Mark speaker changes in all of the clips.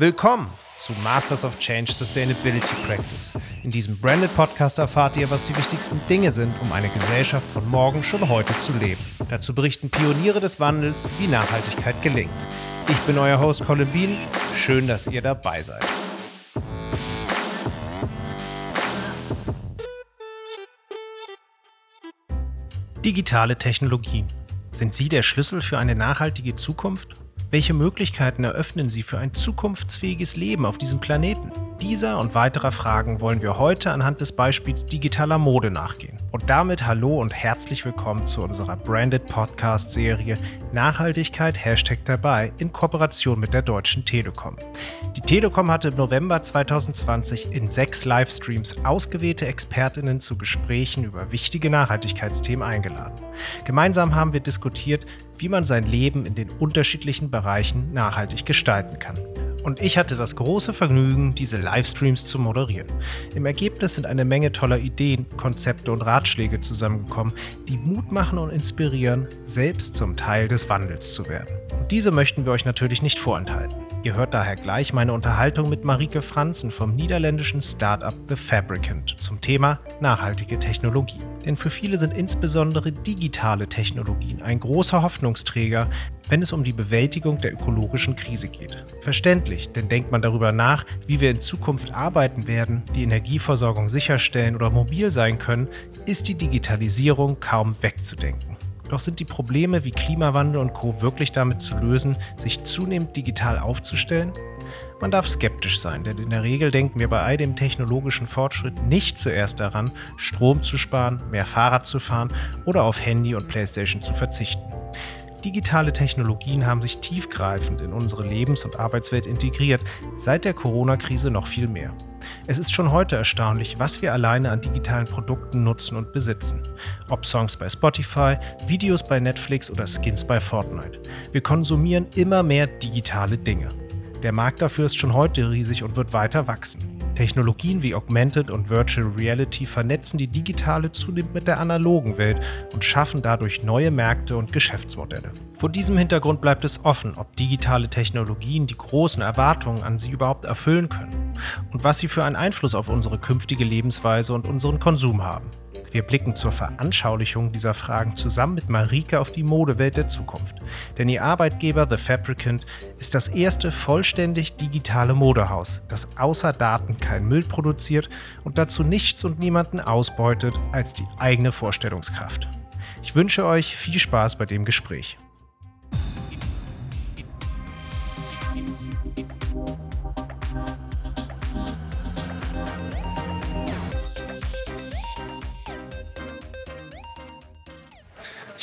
Speaker 1: Willkommen zu Masters of Change Sustainability Practice. In diesem Branded Podcast erfahrt ihr, was die wichtigsten Dinge sind, um eine Gesellschaft von morgen schon heute zu leben. Dazu berichten Pioniere des Wandels, wie Nachhaltigkeit gelingt. Ich bin euer Host Colin Bean. Schön, dass ihr dabei seid. Digitale Technologien. Sind sie der Schlüssel für eine nachhaltige Zukunft? Welche Möglichkeiten eröffnen sie für ein zukunftsfähiges Leben auf diesem Planeten? Dieser und weiterer Fragen wollen wir heute anhand des Beispiels digitaler Mode nachgehen. Und damit hallo und herzlich willkommen zu unserer Branded Podcast Serie Nachhaltigkeit Hashtag dabei in Kooperation mit der Deutschen Telekom. Die Telekom hatte im November 2020 in sechs Livestreams ausgewählte Expertinnen zu Gesprächen über wichtige Nachhaltigkeitsthemen eingeladen. Gemeinsam haben wir diskutiert, wie man sein Leben in den unterschiedlichen Bereichen nachhaltig gestalten kann. Und ich hatte das große Vergnügen, diese Livestreams zu moderieren. Im Ergebnis sind eine Menge toller Ideen, Konzepte und Ratschläge zusammengekommen, die Mut machen und inspirieren, selbst zum Teil des Wandels zu werden. Und diese möchten wir euch natürlich nicht vorenthalten. Ihr hört daher gleich meine Unterhaltung mit Marike Franzen vom niederländischen Startup The Fabricant zum Thema nachhaltige Technologie. Denn für viele sind insbesondere digitale Technologien ein großer Hoffnungsträger, wenn es um die Bewältigung der ökologischen Krise geht. Verständlich, denn denkt man darüber nach, wie wir in Zukunft arbeiten werden, die Energieversorgung sicherstellen oder mobil sein können, ist die Digitalisierung kaum wegzudenken. Doch sind die Probleme wie Klimawandel und Co wirklich damit zu lösen, sich zunehmend digital aufzustellen? Man darf skeptisch sein, denn in der Regel denken wir bei all dem technologischen Fortschritt nicht zuerst daran, Strom zu sparen, mehr Fahrrad zu fahren oder auf Handy und Playstation zu verzichten. Digitale Technologien haben sich tiefgreifend in unsere Lebens- und Arbeitswelt integriert, seit der Corona-Krise noch viel mehr. Es ist schon heute erstaunlich, was wir alleine an digitalen Produkten nutzen und besitzen. Ob Songs bei Spotify, Videos bei Netflix oder Skins bei Fortnite. Wir konsumieren immer mehr digitale Dinge. Der Markt dafür ist schon heute riesig und wird weiter wachsen. Technologien wie Augmented und Virtual Reality vernetzen die digitale zunehmend mit der analogen Welt und schaffen dadurch neue Märkte und Geschäftsmodelle. Vor diesem Hintergrund bleibt es offen, ob digitale Technologien die großen Erwartungen an sie überhaupt erfüllen können und was sie für einen Einfluss auf unsere künftige Lebensweise und unseren Konsum haben. Wir blicken zur Veranschaulichung dieser Fragen zusammen mit Marike auf die Modewelt der Zukunft. Denn ihr Arbeitgeber The Fabricant ist das erste vollständig digitale Modehaus, das außer Daten kein Müll produziert und dazu nichts und niemanden ausbeutet als die eigene Vorstellungskraft. Ich wünsche euch viel Spaß bei dem Gespräch.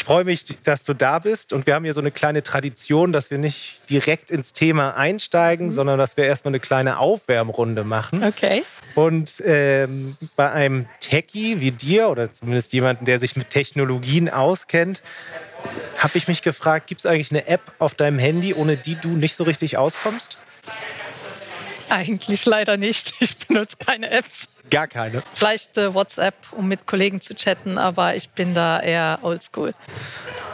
Speaker 1: Freue mich, dass du da bist. Und wir haben hier so eine kleine Tradition, dass wir nicht direkt ins Thema einsteigen, mhm. sondern dass wir erstmal eine kleine Aufwärmrunde machen.
Speaker 2: Okay.
Speaker 1: Und ähm, bei einem Techie wie dir oder zumindest jemanden, der sich mit Technologien auskennt, habe ich mich gefragt, gibt es eigentlich eine App auf deinem Handy, ohne die du nicht so richtig auskommst?
Speaker 2: Eigentlich leider nicht. Ich benutze keine Apps.
Speaker 1: Gar keine.
Speaker 2: Vielleicht äh, WhatsApp, um mit Kollegen zu chatten, aber ich bin da eher oldschool.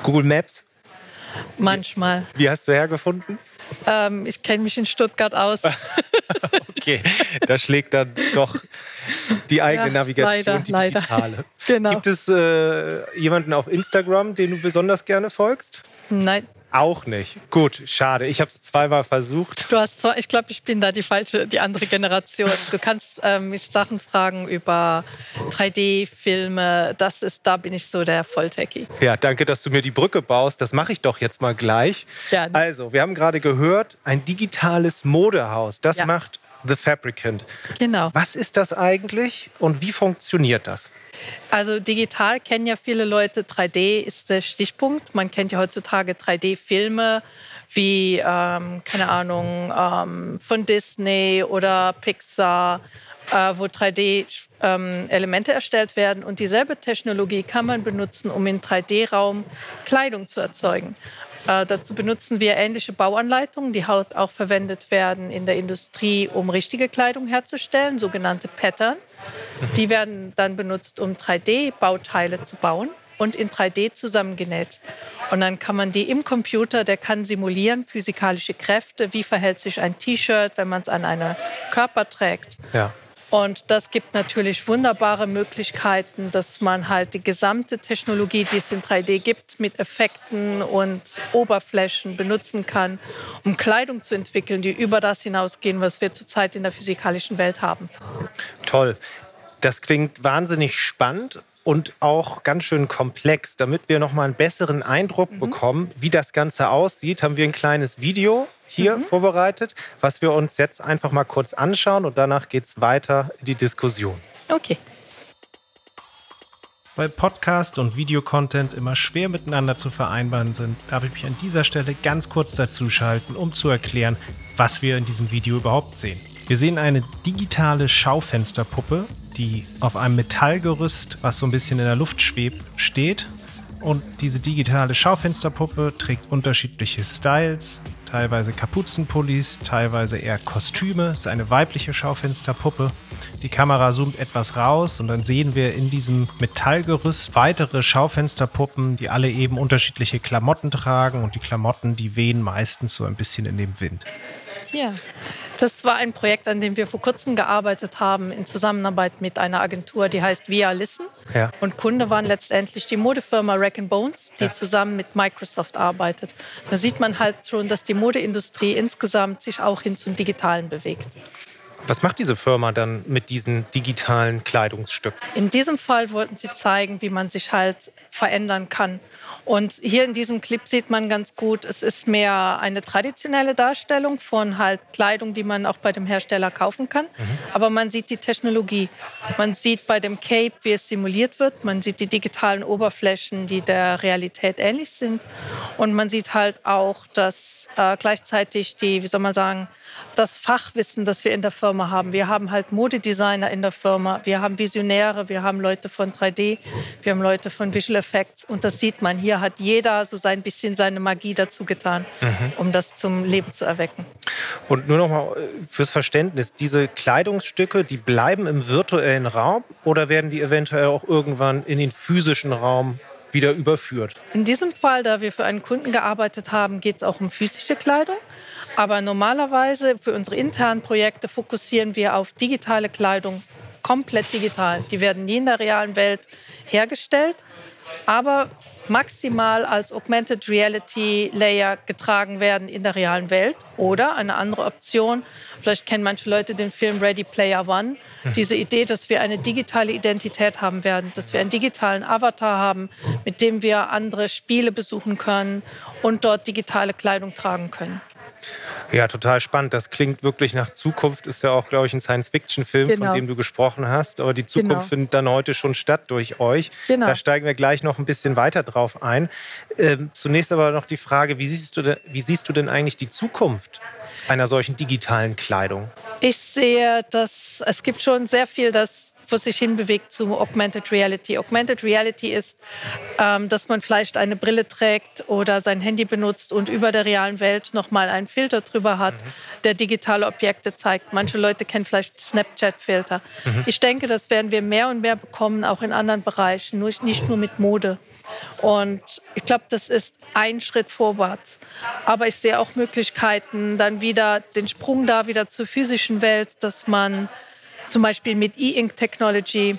Speaker 1: Google Maps?
Speaker 2: Manchmal.
Speaker 1: Wie hast du hergefunden?
Speaker 2: Ähm, ich kenne mich in Stuttgart aus.
Speaker 1: okay, da schlägt dann doch die eigene ja, Navigation,
Speaker 2: leider,
Speaker 1: die
Speaker 2: digitale.
Speaker 1: Leider.
Speaker 2: Genau.
Speaker 1: Gibt es äh, jemanden auf Instagram, den du besonders gerne folgst?
Speaker 2: Nein.
Speaker 1: Auch nicht. Gut, schade. Ich habe es zweimal versucht.
Speaker 2: Du hast zwar, ich glaube, ich bin da die falsche, die andere Generation. Du kannst ähm, mich Sachen fragen über 3D-Filme. Das ist, da bin ich so der Volltechie.
Speaker 1: Ja, danke, dass du mir die Brücke baust. Das mache ich doch jetzt mal gleich. Ja. Also, wir haben gerade gehört, ein digitales Modehaus. Das ja. macht The Fabricant.
Speaker 2: Genau.
Speaker 1: Was ist das eigentlich und wie funktioniert das?
Speaker 2: Also digital kennen ja viele Leute, 3D ist der Stichpunkt. Man kennt ja heutzutage 3D-Filme wie, ähm, keine Ahnung, ähm, von Disney oder Pixar, äh, wo 3D-Elemente ähm, erstellt werden. Und dieselbe Technologie kann man benutzen, um im 3D-Raum Kleidung zu erzeugen. Äh, dazu benutzen wir ähnliche Bauanleitungen, die halt auch verwendet werden in der Industrie, um richtige Kleidung herzustellen, sogenannte Pattern. Die werden dann benutzt, um 3D-Bauteile zu bauen. und in 3D zusammengenäht. Und dann kann man die im Computer, der kann simulieren physikalische Kräfte, wie verhält sich ein T-Shirt, wenn man es an einen Körper trägt.
Speaker 1: Ja.
Speaker 2: Und das gibt natürlich wunderbare Möglichkeiten, dass man halt die gesamte Technologie, die es in 3D gibt, mit Effekten und Oberflächen benutzen kann, um Kleidung zu entwickeln, die über das hinausgehen, was wir zurzeit in der physikalischen Welt haben.
Speaker 1: Toll. Das klingt wahnsinnig spannend und auch ganz schön komplex. Damit wir noch mal einen besseren Eindruck mhm. bekommen, wie das Ganze aussieht, haben wir ein kleines Video hier mhm. vorbereitet, was wir uns jetzt einfach mal kurz anschauen und danach geht es weiter in die Diskussion.
Speaker 2: Okay.
Speaker 1: Weil Podcast und Videocontent immer schwer miteinander zu vereinbaren sind, darf ich mich an dieser Stelle ganz kurz dazu schalten, um zu erklären, was wir in diesem Video überhaupt sehen. Wir sehen eine digitale Schaufensterpuppe, die auf einem Metallgerüst, was so ein bisschen in der Luft schwebt, steht. Und diese digitale Schaufensterpuppe trägt unterschiedliche Styles, teilweise Kapuzenpullis, teilweise eher Kostüme. Es ist eine weibliche Schaufensterpuppe. Die Kamera zoomt etwas raus und dann sehen wir in diesem Metallgerüst weitere Schaufensterpuppen, die alle eben unterschiedliche Klamotten tragen und die Klamotten, die wehen meistens so ein bisschen in dem Wind.
Speaker 2: Ja, das war ein Projekt, an dem wir vor kurzem gearbeitet haben, in Zusammenarbeit mit einer Agentur, die heißt Via Listen. Ja. Und Kunde waren letztendlich die Modefirma Rack Bones, die ja. zusammen mit Microsoft arbeitet. Da sieht man halt schon, dass die Modeindustrie insgesamt sich auch hin zum Digitalen bewegt.
Speaker 1: Was macht diese Firma dann mit diesen digitalen Kleidungsstücken?
Speaker 2: In diesem Fall wollten sie zeigen, wie man sich halt verändern kann. Und hier in diesem Clip sieht man ganz gut, es ist mehr eine traditionelle Darstellung von halt Kleidung, die man auch bei dem Hersteller kaufen kann. Mhm. Aber man sieht die Technologie. Man sieht bei dem Cape, wie es simuliert wird. Man sieht die digitalen Oberflächen, die der Realität ähnlich sind. Und man sieht halt auch, dass äh, gleichzeitig die, wie soll man sagen, das Fachwissen, das wir in der Firma haben. Wir haben halt Modedesigner in der Firma, wir haben Visionäre, wir haben Leute von 3D, wir haben Leute von Visual Effects und das sieht man. Hier hat jeder so ein bisschen seine Magie dazu getan, mhm. um das zum Leben zu erwecken.
Speaker 1: Und nur noch mal äh, fürs Verständnis, diese Kleidungsstücke, die bleiben im virtuellen Raum oder werden die eventuell auch irgendwann in den physischen Raum wieder überführt?
Speaker 2: In diesem Fall, da wir für einen Kunden gearbeitet haben, geht es auch um physische Kleidung. Aber normalerweise für unsere internen Projekte fokussieren wir auf digitale Kleidung, komplett digital. Die werden nie in der realen Welt hergestellt, aber maximal als Augmented Reality Layer getragen werden in der realen Welt. Oder eine andere Option, vielleicht kennen manche Leute den Film Ready Player One, mhm. diese Idee, dass wir eine digitale Identität haben werden, dass wir einen digitalen Avatar haben, mit dem wir andere Spiele besuchen können und dort digitale Kleidung tragen können.
Speaker 1: Ja, total spannend. Das klingt wirklich nach Zukunft. Ist ja auch, glaube ich, ein Science-Fiction-Film, genau. von dem du gesprochen hast. Aber die Zukunft genau. findet dann heute schon statt durch euch. Genau. Da steigen wir gleich noch ein bisschen weiter drauf ein. Ähm, zunächst aber noch die Frage, wie siehst, du denn, wie siehst du denn eigentlich die Zukunft einer solchen digitalen Kleidung?
Speaker 2: Ich sehe, dass es gibt schon sehr viel, das was sich hinbewegt zu Augmented Reality. Augmented Reality ist, ähm, dass man vielleicht eine Brille trägt oder sein Handy benutzt und über der realen Welt nochmal einen Filter drüber hat, mhm. der digitale Objekte zeigt. Manche Leute kennen vielleicht Snapchat-Filter. Mhm. Ich denke, das werden wir mehr und mehr bekommen, auch in anderen Bereichen, nur, nicht nur mit Mode. Und ich glaube, das ist ein Schritt vorwärts. Aber ich sehe auch Möglichkeiten, dann wieder den Sprung da wieder zur physischen Welt, dass man zum Beispiel mit E-Ink Technology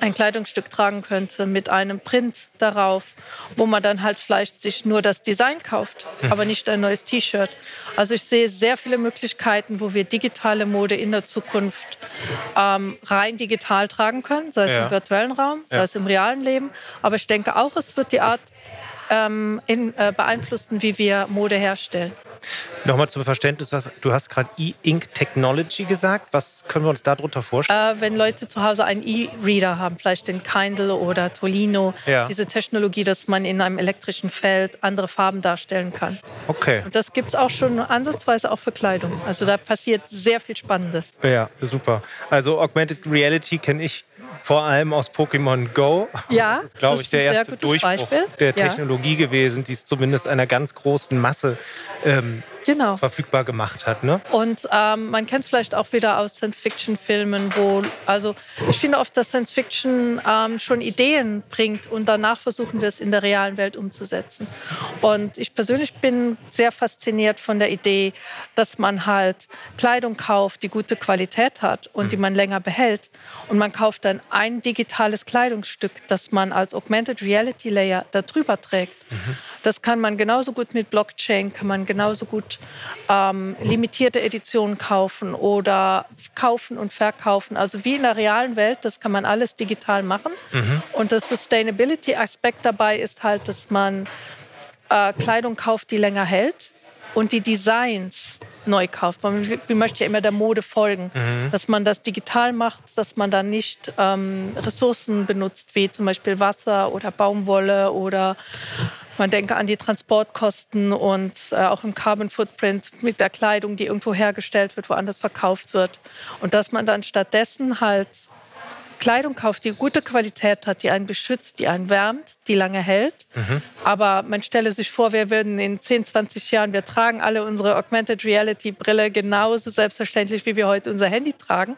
Speaker 2: ein Kleidungsstück tragen könnte mit einem Print darauf, wo man dann halt vielleicht sich nur das Design kauft, mhm. aber nicht ein neues T-Shirt. Also ich sehe sehr viele Möglichkeiten, wo wir digitale Mode in der Zukunft ähm, rein digital tragen können, sei es ja. im virtuellen Raum, sei ja. es im realen Leben. Aber ich denke auch, es wird die Art ähm, in, äh, beeinflussen, wie wir Mode herstellen.
Speaker 1: Nochmal zum Verständnis, du hast gerade E-Ink Technology gesagt. Was können wir uns darunter vorstellen?
Speaker 2: Äh, wenn Leute zu Hause einen E-Reader haben, vielleicht den Kindle oder Tolino, ja. diese Technologie, dass man in einem elektrischen Feld andere Farben darstellen kann.
Speaker 1: Okay.
Speaker 2: Und das gibt es auch schon ansatzweise auch für Kleidung. Also da passiert sehr viel Spannendes.
Speaker 1: Ja, super. Also Augmented Reality kenne ich vor allem aus Pokémon Go.
Speaker 2: Ja,
Speaker 1: das ist, glaube ich, der erste Durchbruch Beispiel. der Technologie ja. gewesen, die es zumindest einer ganz großen Masse ähm, genau. verfügbar gemacht hat. Ne?
Speaker 2: Und ähm, man kennt es vielleicht auch wieder aus Science-Fiction-Filmen, wo, also ich finde oft, dass Science-Fiction ähm, schon Ideen bringt und danach versuchen wir es in der realen Welt umzusetzen. Und ich persönlich bin sehr fasziniert von der Idee, dass man halt Kleidung kauft, die gute Qualität hat und mhm. die man länger behält. Und man kauft dann ein digitales Kleidungsstück, das man als Augmented Reality Layer darüber trägt. Mhm. Das kann man genauso gut mit Blockchain, kann man genauso gut ähm, limitierte Editionen kaufen oder kaufen und verkaufen. Also wie in der realen Welt, das kann man alles digital machen. Mhm. Und das Sustainability-Aspekt dabei ist halt, dass man äh, Kleidung kauft, die länger hält und die Designs neu kauft. Man möchte ja immer der Mode folgen. Mhm. Dass man das digital macht, dass man dann nicht ähm, Ressourcen benutzt, wie zum Beispiel Wasser oder Baumwolle oder man denke an die Transportkosten und äh, auch im Carbon Footprint mit der Kleidung, die irgendwo hergestellt wird, woanders verkauft wird. Und dass man dann stattdessen halt Kleidung kauft, die gute Qualität hat, die einen beschützt, die einen wärmt, die lange hält. Mhm. Aber man stelle sich vor, wir würden in 10, 20 Jahren, wir tragen alle unsere Augmented Reality Brille genauso selbstverständlich, wie wir heute unser Handy tragen.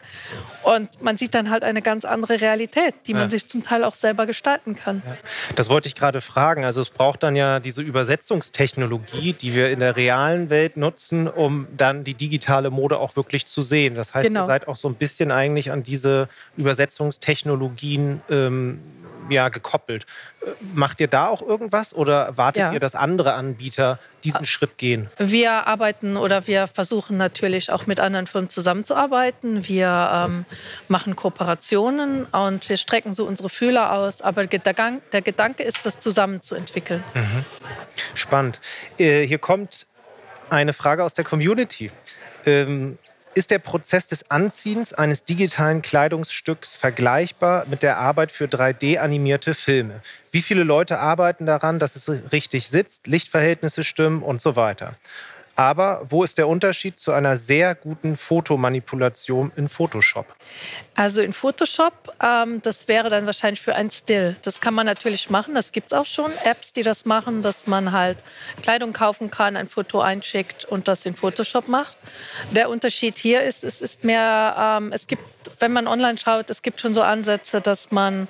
Speaker 2: Und man sieht dann halt eine ganz andere Realität, die man sich zum Teil auch selber gestalten kann. Ja.
Speaker 1: Das wollte ich gerade fragen. Also es braucht dann ja diese Übersetzungstechnologie, die wir in der realen Welt nutzen, um dann die digitale Mode auch wirklich zu sehen. Das heißt, genau. ihr seid auch so ein bisschen eigentlich an diese Übersetzungs Technologien ähm, ja, gekoppelt. Äh, macht ihr da auch irgendwas oder wartet ja. ihr, dass andere Anbieter diesen Schritt gehen?
Speaker 2: Wir arbeiten oder wir versuchen natürlich auch mit anderen Firmen zusammenzuarbeiten. Wir ähm, machen Kooperationen und wir strecken so unsere Fühler aus. Aber der, Gang, der Gedanke ist, das zusammenzuentwickeln. Mhm.
Speaker 1: Spannend. Äh, hier kommt eine Frage aus der Community. Ähm, ist der Prozess des Anziehens eines digitalen Kleidungsstücks vergleichbar mit der Arbeit für 3D-animierte Filme? Wie viele Leute arbeiten daran, dass es richtig sitzt, Lichtverhältnisse stimmen und so weiter? Aber wo ist der Unterschied zu einer sehr guten Fotomanipulation in Photoshop?
Speaker 2: Also in Photoshop, ähm, das wäre dann wahrscheinlich für ein Still. Das kann man natürlich machen. Das gibt es auch schon Apps, die das machen, dass man halt Kleidung kaufen kann, ein Foto einschickt und das in Photoshop macht. Der Unterschied hier ist, es ist mehr, ähm, es gibt, wenn man online schaut, es gibt schon so Ansätze, dass man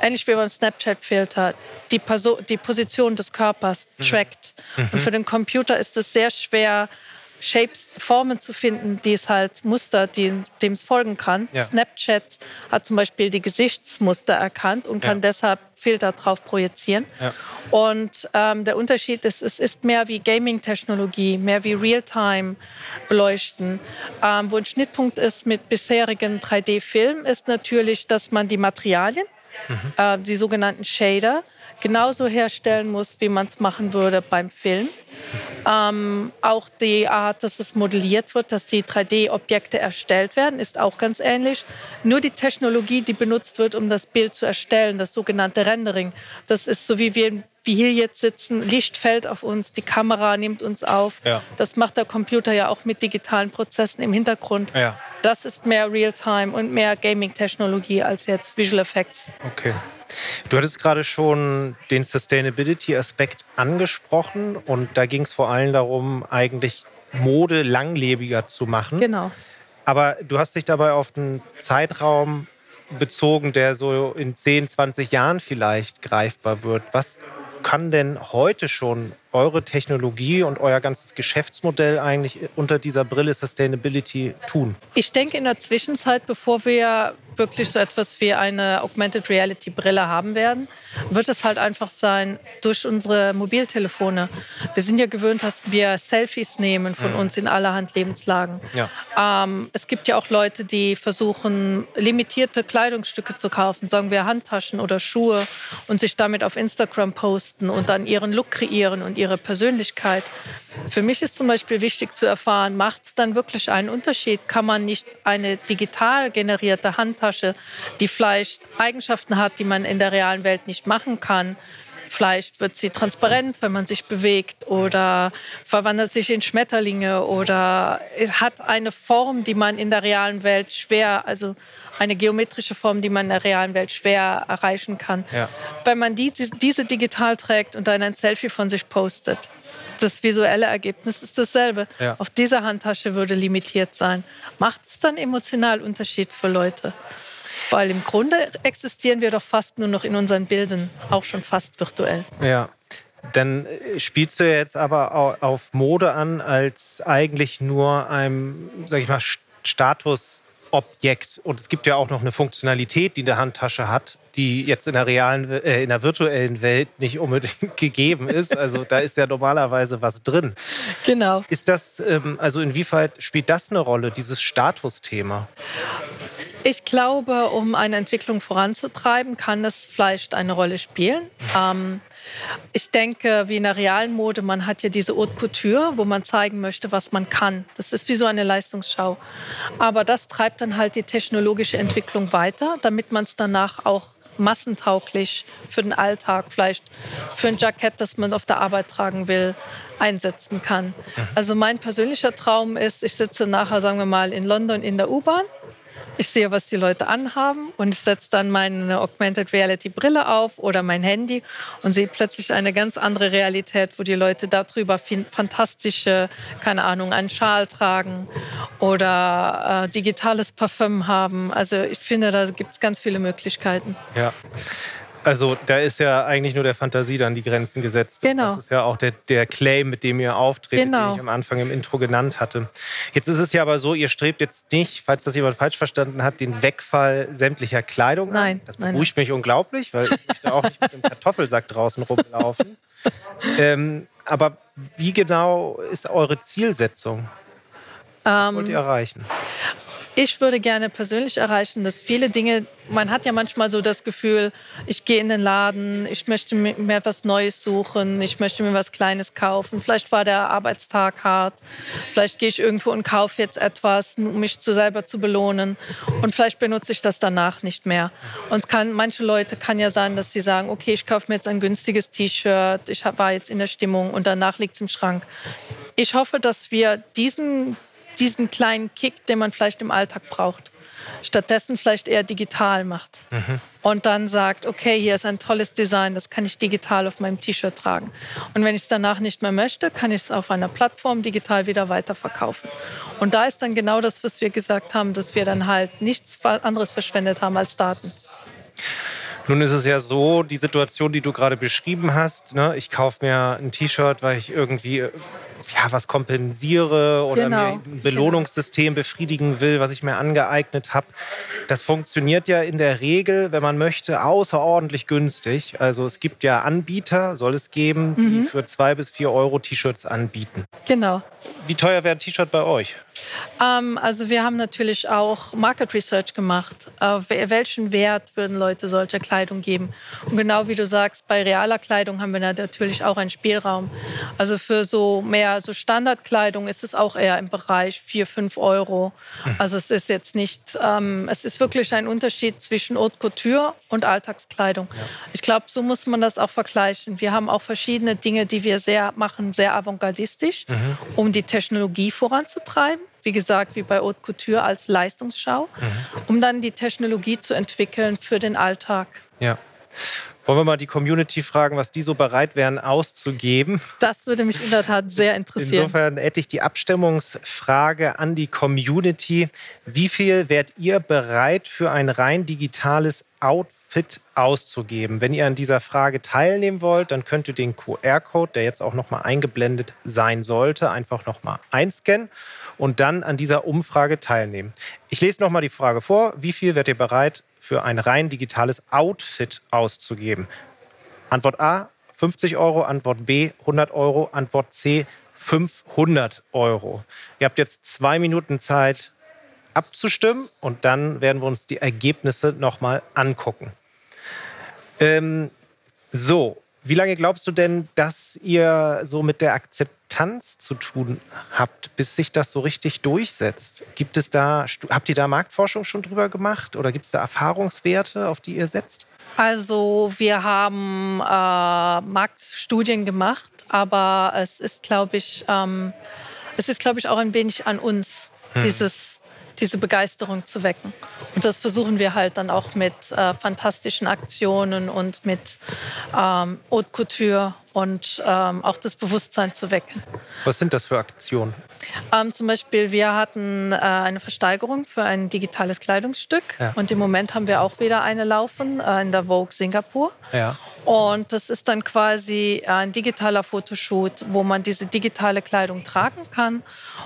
Speaker 2: ähnlich wie beim Snapchat-Filter, die, die Position des Körpers mhm. trackt. Mhm. Und für den Computer ist es sehr schwer, Shapes, Formen zu finden, die es halt Muster, dem es folgen kann. Ja. Snapchat hat zum Beispiel die Gesichtsmuster erkannt und kann ja. deshalb Filter drauf projizieren. Ja. Und ähm, der Unterschied ist, es ist mehr wie Gaming-Technologie, mehr wie Realtime-Beleuchten. Ähm, wo ein Schnittpunkt ist mit bisherigen 3D-Filmen, ist natürlich, dass man die Materialien, mhm. äh, die sogenannten Shader, genauso herstellen muss, wie man es machen würde beim Film. Ähm, auch die Art, dass es modelliert wird, dass die 3D-Objekte erstellt werden, ist auch ganz ähnlich. Nur die Technologie, die benutzt wird, um das Bild zu erstellen, das sogenannte Rendering, das ist so wie wir wie hier jetzt sitzen, Licht fällt auf uns, die Kamera nimmt uns auf. Ja. Das macht der Computer ja auch mit digitalen Prozessen im Hintergrund. Ja. Das ist mehr Realtime und mehr Gaming-Technologie als jetzt Visual Effects.
Speaker 1: Okay. Du hattest gerade schon den Sustainability-Aspekt angesprochen und da ging es vor allem darum, eigentlich Mode langlebiger zu machen.
Speaker 2: Genau.
Speaker 1: Aber du hast dich dabei auf einen Zeitraum bezogen, der so in 10, 20 Jahren vielleicht greifbar wird. Was kann denn heute schon eure Technologie und euer ganzes Geschäftsmodell eigentlich unter dieser Brille Sustainability tun?
Speaker 2: Ich denke in der Zwischenzeit, bevor wir wirklich so etwas wie eine Augmented Reality Brille haben werden, wird es halt einfach sein durch unsere Mobiltelefone. Wir sind ja gewöhnt, dass wir Selfies nehmen von mhm. uns in allerhand Lebenslagen. Ja. Ähm, es gibt ja auch Leute, die versuchen, limitierte Kleidungsstücke zu kaufen, sagen wir Handtaschen oder Schuhe und sich damit auf Instagram posten und dann ihren Look kreieren und ihre ihre Persönlichkeit. Für mich ist zum Beispiel wichtig zu erfahren, macht es dann wirklich einen Unterschied? Kann man nicht eine digital generierte Handtasche, die vielleicht Eigenschaften hat, die man in der realen Welt nicht machen kann, Vielleicht wird sie transparent, wenn man sich bewegt oder verwandelt sich in Schmetterlinge oder hat eine Form, die man in der realen Welt schwer, also eine geometrische Form, die man in der realen Welt schwer erreichen kann. Ja. Wenn man die, diese digital trägt und dann ein Selfie von sich postet, Das visuelle Ergebnis ist dasselbe. Ja. Auch diese Handtasche würde limitiert sein. Macht es dann emotional Unterschied für Leute? Weil im Grunde existieren wir doch fast nur noch in unseren Bildern, auch schon fast virtuell.
Speaker 1: Ja. Dann äh, spielst du jetzt aber auf Mode an als eigentlich nur ein, sag ich mal, Status Objekt. Und es gibt ja auch noch eine Funktionalität, die eine Handtasche hat, die jetzt in der realen, äh, in der virtuellen Welt nicht unbedingt gegeben ist. Also da ist ja normalerweise was drin.
Speaker 2: Genau.
Speaker 1: Ist das, ähm, also inwieweit spielt das eine Rolle, dieses Statusthema?
Speaker 2: Ich glaube, um eine Entwicklung voranzutreiben, kann es vielleicht eine Rolle spielen. Ähm, ich denke, wie in der realen Mode, man hat ja diese Haute Couture, wo man zeigen möchte, was man kann. Das ist wie so eine Leistungsschau. Aber das treibt dann halt die technologische Entwicklung weiter, damit man es danach auch massentauglich für den Alltag, vielleicht für ein Jackett, das man auf der Arbeit tragen will, einsetzen kann. Also mein persönlicher Traum ist, ich sitze nachher, sagen wir mal, in London in der U-Bahn ich sehe, was die Leute anhaben und ich setze dann meine Augmented Reality Brille auf oder mein Handy und sehe plötzlich eine ganz andere Realität, wo die Leute darüber fantastische, keine Ahnung, einen Schal tragen oder äh, digitales Parfüm haben. Also ich finde, da gibt es ganz viele Möglichkeiten.
Speaker 1: Ja. Also da ist ja eigentlich nur der Fantasie dann die Grenzen gesetzt.
Speaker 2: Genau.
Speaker 1: Das ist ja auch der, der Claim, mit dem ihr auftretet, genau. den ich am Anfang im Intro genannt hatte. Jetzt ist es ja aber so, ihr strebt jetzt nicht, falls das jemand falsch verstanden hat, den Wegfall sämtlicher Kleidung
Speaker 2: nein,
Speaker 1: an. Das
Speaker 2: beruhigt
Speaker 1: nein. mich unglaublich, weil ich möchte auch nicht mit einem Kartoffelsack draußen rumlaufen. ähm, aber wie genau ist eure Zielsetzung? Was wollt ihr ähm, erreichen?
Speaker 2: Ich würde gerne persönlich erreichen, dass viele Dinge, man hat ja manchmal so das Gefühl, ich gehe in den Laden, ich möchte mir etwas Neues suchen, ich möchte mir was Kleines kaufen. Vielleicht war der Arbeitstag hart, vielleicht gehe ich irgendwo und kaufe jetzt etwas, um mich zu selber zu belohnen. Und vielleicht benutze ich das danach nicht mehr. Und kann, manche Leute kann ja sein, dass sie sagen, okay, ich kaufe mir jetzt ein günstiges T-Shirt, ich war jetzt in der Stimmung und danach liegt es im Schrank. Ich hoffe, dass wir diesen diesen kleinen Kick, den man vielleicht im Alltag braucht. Stattdessen vielleicht eher digital macht. Mhm. Und dann sagt, okay, hier ist ein tolles Design, das kann ich digital auf meinem T-Shirt tragen. Und wenn ich es danach nicht mehr möchte, kann ich es auf einer Plattform digital wieder weiterverkaufen. Und da ist dann genau das, was wir gesagt haben, dass wir dann halt nichts anderes verschwendet haben als Daten.
Speaker 1: Nun ist es ja so, die Situation, die du gerade beschrieben hast, ne, ich kaufe mir ein T-Shirt, weil ich irgendwie ja, was kompensiere oder genau. mir ein Belohnungssystem befriedigen will, was ich mir angeeignet habe. Das funktioniert ja in der Regel, wenn man möchte, außerordentlich günstig. Also es gibt ja Anbieter, soll es geben, die mhm. für zwei bis vier Euro T-Shirts anbieten.
Speaker 2: Genau.
Speaker 1: Wie teuer wäre ein T-Shirt bei euch?
Speaker 2: Ähm, also wir haben natürlich auch Market Research gemacht. Äh, welchen Wert würden Leute solcher Kleidung geben? Und genau wie du sagst, bei realer Kleidung haben wir natürlich auch einen Spielraum. Also für so mehr so Standardkleidung ist es auch eher im Bereich 4, 5 Euro. Mhm. Also es ist jetzt nicht, ähm, es ist wirklich ein Unterschied zwischen Haute Couture und Alltagskleidung. Ja. Ich glaube, so muss man das auch vergleichen. Wir haben auch verschiedene Dinge, die wir sehr machen, sehr avantgardistisch, mhm. um die Technologie voranzutreiben. Wie gesagt, wie bei Haute Couture als Leistungsschau, mhm. um dann die Technologie zu entwickeln für den Alltag.
Speaker 1: Ja. Wollen wir mal die Community fragen, was die so bereit wären auszugeben?
Speaker 2: Das würde mich in der Tat sehr interessieren.
Speaker 1: Insofern hätte ich die Abstimmungsfrage an die Community. Wie viel wärt ihr bereit für ein rein digitales Outfit auszugeben? Wenn ihr an dieser Frage teilnehmen wollt, dann könnt ihr den QR-Code, der jetzt auch nochmal eingeblendet sein sollte, einfach nochmal einscannen und dann an dieser Umfrage teilnehmen. Ich lese nochmal die Frage vor. Wie viel wärt ihr bereit für ein rein digitales Outfit auszugeben? Antwort A 50 Euro, Antwort B 100 Euro, Antwort C 500 Euro. Ihr habt jetzt zwei Minuten Zeit abzustimmen und dann werden wir uns die Ergebnisse nochmal angucken. Ähm, so, wie lange glaubst du denn, dass ihr so mit der Akzeptanz zu tun habt, bis sich das so richtig durchsetzt? Gibt es da, habt ihr da Marktforschung schon drüber gemacht oder gibt es da Erfahrungswerte, auf die ihr setzt?
Speaker 2: Also wir haben äh, Marktstudien gemacht, aber es ist, glaube ich, ähm, es ist, glaube ich, auch ein wenig an uns, hm. dieses diese Begeisterung zu wecken. Und das versuchen wir halt dann auch mit äh, fantastischen Aktionen und mit ähm, Haute Couture und ähm, auch das Bewusstsein zu wecken.
Speaker 1: Was sind das für Aktionen?
Speaker 2: Ähm, zum Beispiel, wir hatten äh, eine Versteigerung für ein digitales Kleidungsstück ja. und im Moment haben wir auch wieder eine laufen äh, in der Vogue Singapur.
Speaker 1: Ja.
Speaker 2: Und das ist dann quasi ein digitaler Fotoshoot, wo man diese digitale Kleidung tragen kann.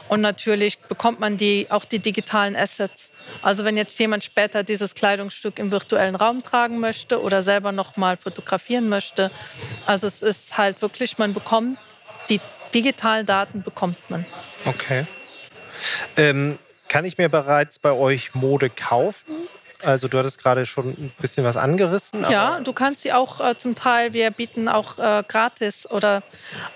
Speaker 2: Und natürlich bekommt man die, auch die digitalen Assets. Also wenn jetzt jemand später dieses Kleidungsstück im virtuellen Raum tragen möchte oder selber noch mal fotografieren möchte. Also es ist halt wirklich, man bekommt die digitalen Daten bekommt man.
Speaker 1: Okay. Ähm, kann ich mir bereits bei euch Mode kaufen? Also du hattest gerade schon ein bisschen was angerissen.
Speaker 2: Ja, du kannst sie auch äh, zum Teil, wir bieten auch äh, gratis oder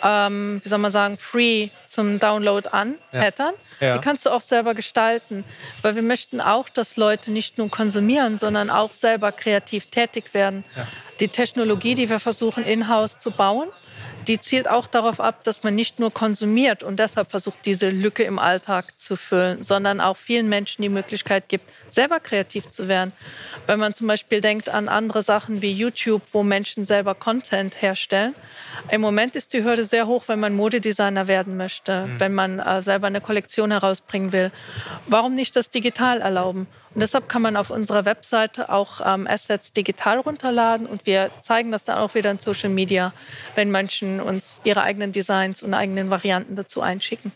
Speaker 2: ähm, wie soll man sagen, free zum Download an, ja. Pattern. Ja. Die kannst du auch selber gestalten, weil wir möchten auch, dass Leute nicht nur konsumieren, sondern auch selber kreativ tätig werden. Ja. Die Technologie, die wir versuchen in-house zu bauen, die zielt auch darauf ab, dass man nicht nur konsumiert und deshalb versucht, diese Lücke im Alltag zu füllen, sondern auch vielen Menschen die Möglichkeit gibt, selber kreativ zu werden. Wenn man zum Beispiel denkt an andere Sachen wie YouTube, wo Menschen selber Content herstellen. Im Moment ist die Hürde sehr hoch, wenn man Modedesigner werden möchte, mhm. wenn man äh, selber eine Kollektion herausbringen will. Warum nicht das digital erlauben? Und deshalb kann man auf unserer Webseite auch ähm, Assets digital runterladen und wir zeigen das dann auch wieder in Social Media, wenn Menschen uns ihre eigenen Designs und eigenen Varianten dazu einschicken.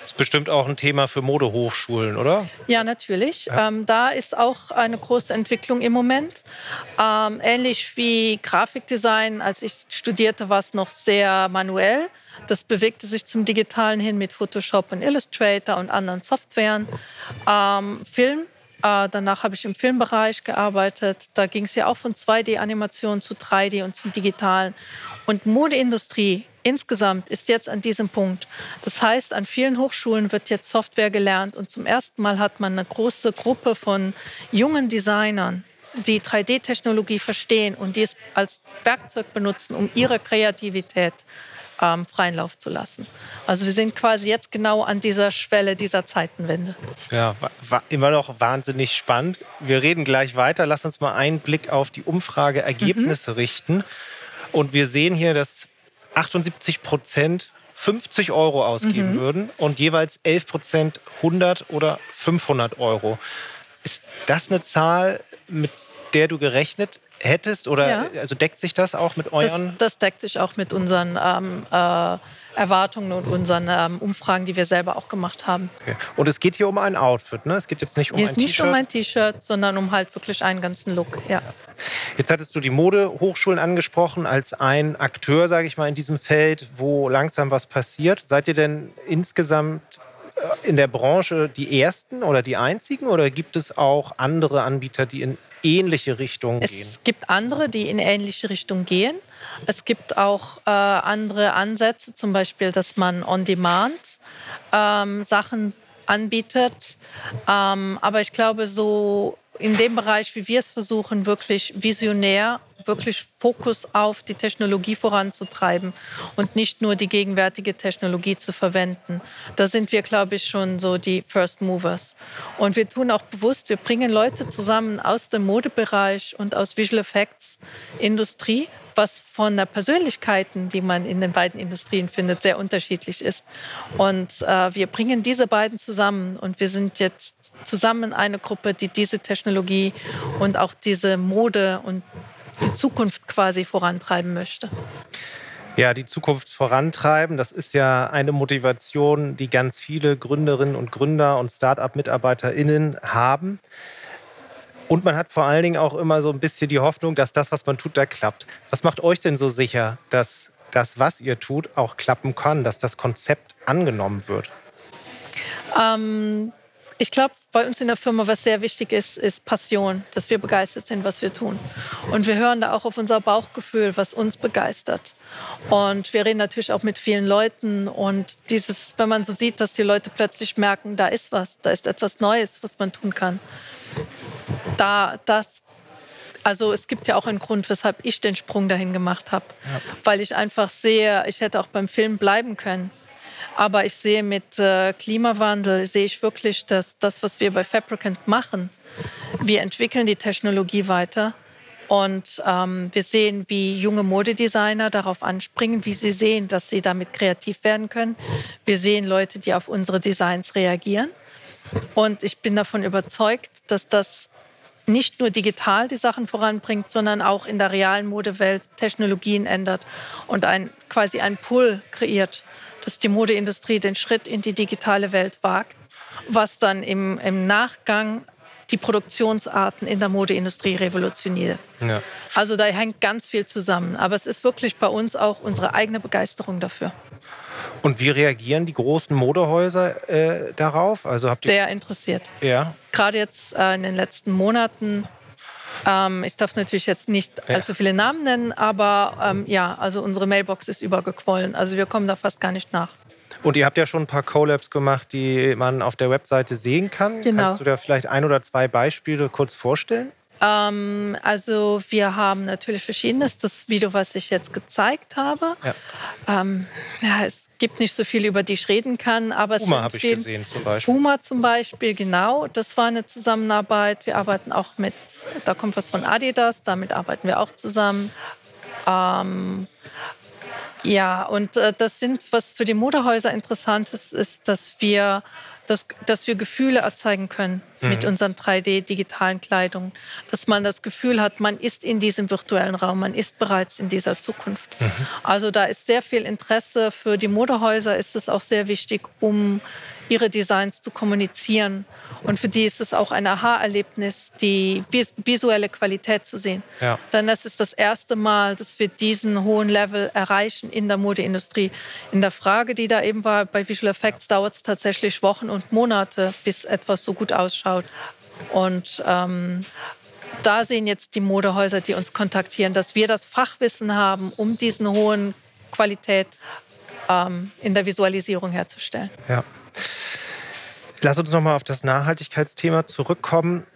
Speaker 1: Das ist bestimmt auch ein Thema für Modehochschulen, oder?
Speaker 2: Ja, natürlich. Ja. Ähm, da ist auch eine große Entwicklung im Moment. Ähm, ähnlich wie Grafikdesign, als ich studierte, war es noch sehr manuell. Das bewegte sich zum Digitalen hin mit Photoshop und Illustrator und anderen Softwaren. Ähm, Film danach habe ich im Filmbereich gearbeitet. Da ging es ja auch von 2D-Animation zu 3D und zum Digitalen. Und Modeindustrie insgesamt ist jetzt an diesem Punkt. Das heißt, an vielen Hochschulen wird jetzt Software gelernt und zum ersten Mal hat man eine große Gruppe von jungen Designern, die 3D-Technologie verstehen und die es als Werkzeug benutzen, um ihre Kreativität ähm, freien Lauf zu lassen. Also wir sind quasi jetzt genau an dieser Schwelle dieser Zeitenwende.
Speaker 1: Ja, immer noch wahnsinnig spannend. Wir reden gleich weiter. Lass uns mal einen Blick auf die Umfrageergebnisse mhm. richten. Und wir sehen hier, dass 78 Prozent 50 Euro ausgeben mhm. würden und jeweils 11 Prozent 100 oder 500 Euro. Ist das eine Zahl, mit der du gerechnet hättest? Oder ja. also deckt sich das auch mit euren?
Speaker 2: Das, das deckt sich auch mit unseren ähm, äh, Erwartungen und unseren ähm, Umfragen, die wir selber auch gemacht haben.
Speaker 1: Okay. Und es geht hier um ein Outfit, ne? Es geht jetzt nicht um
Speaker 2: ein
Speaker 1: T-Shirt.
Speaker 2: Nicht um ein T-Shirt, sondern um halt wirklich einen ganzen Look. Ja.
Speaker 1: Jetzt hattest du die Modehochschulen angesprochen als ein Akteur, sage ich mal, in diesem Feld, wo langsam was passiert. Seid ihr denn insgesamt äh, in der Branche die ersten oder die einzigen oder gibt es auch andere Anbieter, die in ähnliche Richtungen gehen?
Speaker 2: Es gibt andere, die in ähnliche Richtungen gehen. Es gibt auch äh, andere Ansätze, zum Beispiel, dass man on-demand ähm, Sachen anbietet. Ähm, aber ich glaube, so in dem Bereich, wie wir es versuchen, wirklich visionär, wirklich Fokus auf die Technologie voranzutreiben und nicht nur die gegenwärtige Technologie zu verwenden. Da sind wir, glaube ich, schon so die First Movers. Und wir tun auch bewusst, wir bringen Leute zusammen aus dem Modebereich und aus Visual Effects Industrie, was von der Persönlichkeiten, die man in den beiden Industrien findet, sehr unterschiedlich ist. Und äh, wir bringen diese beiden zusammen und wir sind jetzt zusammen eine Gruppe, die diese Technologie und auch diese Mode und die Zukunft quasi vorantreiben möchte.
Speaker 1: Ja, die Zukunft vorantreiben, das ist ja eine Motivation, die ganz viele Gründerinnen und Gründer und Start-up-MitarbeiterInnen haben. Und man hat vor allen Dingen auch immer so ein bisschen die Hoffnung, dass das, was man tut, da klappt. Was macht euch denn so sicher, dass das, was ihr tut, auch klappen kann, dass das Konzept angenommen wird?
Speaker 2: Ähm, ich glaube, bei uns in der Firma, was sehr wichtig ist, ist Passion, dass wir begeistert sind, was wir tun. Und wir hören da auch auf unser Bauchgefühl, was uns begeistert. Und wir reden natürlich auch mit vielen Leuten. Und dieses, wenn man so sieht, dass die Leute plötzlich merken, da ist was, da ist etwas Neues, was man tun kann. Da, das, also es gibt ja auch einen Grund, weshalb ich den Sprung dahin gemacht habe. Ja. Weil ich einfach sehe, ich hätte auch beim Film bleiben können. Aber ich sehe mit äh, Klimawandel, sehe ich wirklich, dass das, was wir bei Fabricant machen, wir entwickeln die Technologie weiter Und ähm, wir sehen, wie junge Modedesigner darauf anspringen, wie sie sehen, dass sie damit kreativ werden können. Wir sehen Leute, die auf unsere Designs reagieren. Und ich bin davon überzeugt, dass das nicht nur digital die Sachen voranbringt, sondern auch in der realen Modewelt Technologien ändert und ein, quasi einen Pull kreiert, dass die Modeindustrie den Schritt in die digitale Welt wagt, was dann im, im Nachgang die Produktionsarten in der Modeindustrie revolutioniert. Ja. Also da hängt ganz viel zusammen. Aber es ist wirklich bei uns auch unsere eigene Begeisterung dafür.
Speaker 1: Und wie reagieren die großen Modehäuser äh, darauf?
Speaker 2: Also habt Sehr interessiert. Ja. Gerade jetzt äh, in den letzten Monaten. Ähm, ich darf natürlich jetzt nicht allzu viele Namen nennen, aber ähm, ja, also unsere Mailbox ist übergequollen. Also wir kommen da fast gar nicht nach.
Speaker 1: Und ihr habt ja schon ein paar Collabs gemacht, die man auf der Webseite sehen kann. Genau. Kannst du da vielleicht ein oder zwei Beispiele kurz vorstellen?
Speaker 2: Ähm, also wir haben natürlich verschiedenes. Das Video, was ich jetzt gezeigt habe. Ja. Ähm, ja, es gibt nicht so viel, über die ich reden kann. Aber
Speaker 1: Puma habe ich gesehen zum Beispiel.
Speaker 2: Puma zum Beispiel, genau. Das war eine Zusammenarbeit. Wir arbeiten auch mit, da kommt was von Adidas, damit arbeiten wir auch zusammen. Ähm, ja, und äh, das sind, was für die Modehäuser interessant ist, ist, dass wir dass, dass wir Gefühle erzeugen können mhm. mit unseren 3D-digitalen Kleidungen. Dass man das Gefühl hat, man ist in diesem virtuellen Raum, man ist bereits in dieser Zukunft. Mhm. Also da ist sehr viel Interesse. Für die Modehäuser ist es auch sehr wichtig, um ihre Designs zu kommunizieren. Und für die ist es auch ein Aha-Erlebnis, die visuelle Qualität zu sehen. Ja. Denn das ist das erste Mal, dass wir diesen hohen Level erreichen in der Modeindustrie. In der Frage, die da eben war, bei Visual Effects dauert es tatsächlich Wochen und Monate, bis etwas so gut ausschaut. Und ähm, da sehen jetzt die Modehäuser, die uns kontaktieren, dass wir das Fachwissen haben, um diesen hohen Qualität ähm, in der Visualisierung herzustellen.
Speaker 1: Ja. Lass uns nochmal auf das Nachhaltigkeitsthema zurückkommen.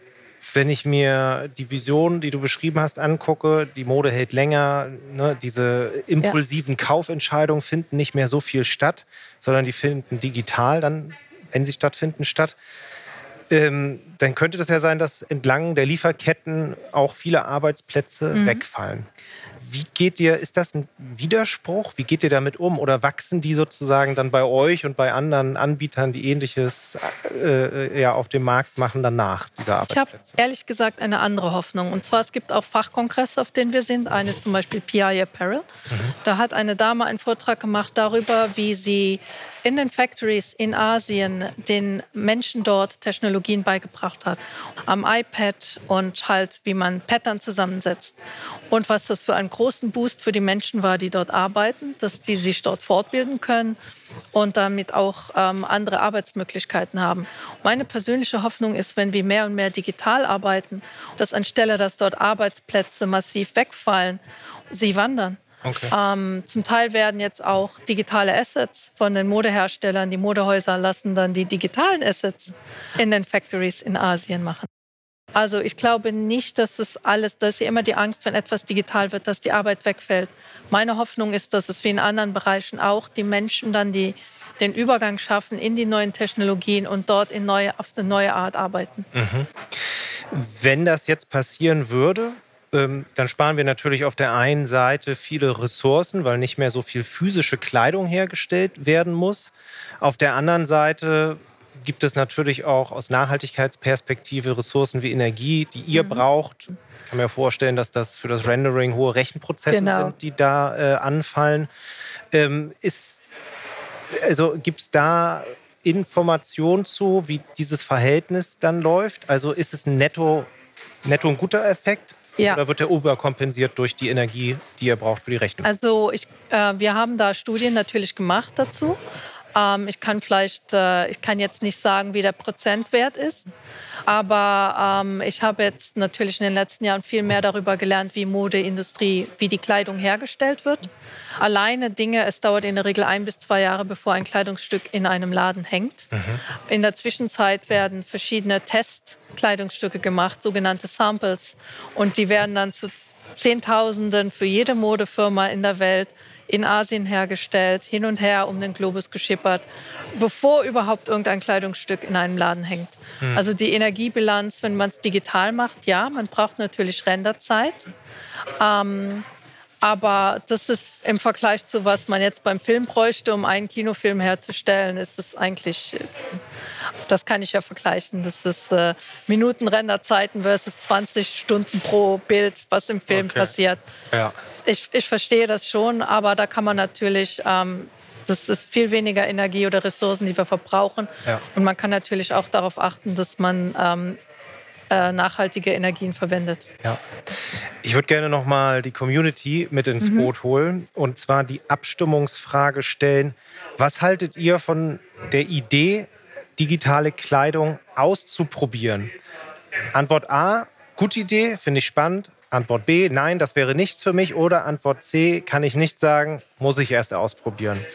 Speaker 1: Wenn ich mir die Vision, die du beschrieben hast, angucke, die Mode hält länger, ne, diese impulsiven ja. Kaufentscheidungen finden nicht mehr so viel statt, sondern die finden digital dann, wenn sie stattfinden, statt. Ähm, dann könnte das ja sein, dass entlang der Lieferketten auch viele Arbeitsplätze mhm. wegfallen. Wie geht ihr, ist das ein Widerspruch? Wie geht ihr damit um? Oder wachsen die sozusagen dann bei euch und bei anderen Anbietern, die ähnliches äh, ja, auf dem Markt machen, danach,
Speaker 2: diese Arbeitsplätze? Ich habe ehrlich gesagt eine andere Hoffnung. Und zwar, es gibt auch Fachkongresse, auf denen wir sind. Eines zum Beispiel PI Apparel. Mhm. Da hat eine Dame einen Vortrag gemacht darüber, wie sie in den Factories in Asien den Menschen dort Technologien beigebracht hat. Am iPad und halt, wie man Pattern zusammensetzt. Und was das für einen großen Boost für die Menschen war, die dort arbeiten, dass die sich dort fortbilden können und damit auch ähm, andere Arbeitsmöglichkeiten haben. Meine persönliche Hoffnung ist, wenn wir mehr und mehr digital arbeiten, dass anstelle, dass dort Arbeitsplätze massiv wegfallen, sie wandern. Okay. Ähm, zum Teil werden jetzt auch digitale Assets von den Modeherstellern, die Modehäuser lassen dann die digitalen Assets in den Factories in Asien machen. Also ich glaube nicht, dass es alles, dass ist ja immer die Angst, wenn etwas digital wird, dass die Arbeit wegfällt. Meine Hoffnung ist, dass es wie in anderen Bereichen auch die Menschen dann die, den Übergang schaffen in die neuen Technologien und dort in neue, auf eine neue Art arbeiten. Mhm.
Speaker 1: Wenn das jetzt passieren würde, ähm, dann sparen wir natürlich auf der einen Seite viele Ressourcen, weil nicht mehr so viel physische Kleidung hergestellt werden muss. Auf der anderen Seite gibt es natürlich auch aus Nachhaltigkeitsperspektive Ressourcen wie Energie, die ihr mhm. braucht. Ich kann mir vorstellen, dass das für das Rendering hohe Rechenprozesse genau. sind, die da äh, anfallen. Ähm, also gibt es da Informationen zu, wie dieses Verhältnis dann läuft? Also ist es ein netto, netto ein guter Effekt? Ja. Oder wird der überkompensiert durch die Energie, die ihr braucht für die Rechnung?
Speaker 2: Also ich, äh, wir haben da Studien natürlich gemacht dazu. Ähm, ich kann vielleicht, äh, ich kann jetzt nicht sagen, wie der Prozentwert ist, aber ähm, ich habe jetzt natürlich in den letzten Jahren viel mehr darüber gelernt, wie Modeindustrie, wie die Kleidung hergestellt wird. Alleine Dinge, es dauert in der Regel ein bis zwei Jahre, bevor ein Kleidungsstück in einem Laden hängt. Mhm. In der Zwischenzeit werden verschiedene Testkleidungsstücke gemacht, sogenannte Samples, und die werden dann zu Zehntausenden für jede Modefirma in der Welt in Asien hergestellt, hin und her um den Globus geschippert, bevor überhaupt irgendein Kleidungsstück in einem Laden hängt. Mhm. Also die Energiebilanz, wenn man es digital macht, ja, man braucht natürlich Renderzeit. Ähm, aber das ist im Vergleich zu was man jetzt beim Film bräuchte, um einen Kinofilm herzustellen, ist es eigentlich, das kann ich ja vergleichen. Das ist äh, Minutenrenderzeiten versus 20 Stunden pro Bild, was im Film okay. passiert. Ja. Ich, ich verstehe das schon, aber da kann man natürlich ähm, das ist viel weniger Energie oder Ressourcen, die wir verbrauchen. Ja. Und man kann natürlich auch darauf achten, dass man ähm, äh, nachhaltige Energien verwendet.
Speaker 1: Ja. Ich würde gerne noch mal die Community mit ins mhm. Boot holen und zwar die Abstimmungsfrage stellen. Was haltet ihr von der Idee, digitale Kleidung auszuprobieren? Antwort A, gute Idee, finde ich spannend. Antwort B, nein, das wäre nichts für mich. Oder Antwort C, kann ich nicht sagen, muss ich erst ausprobieren.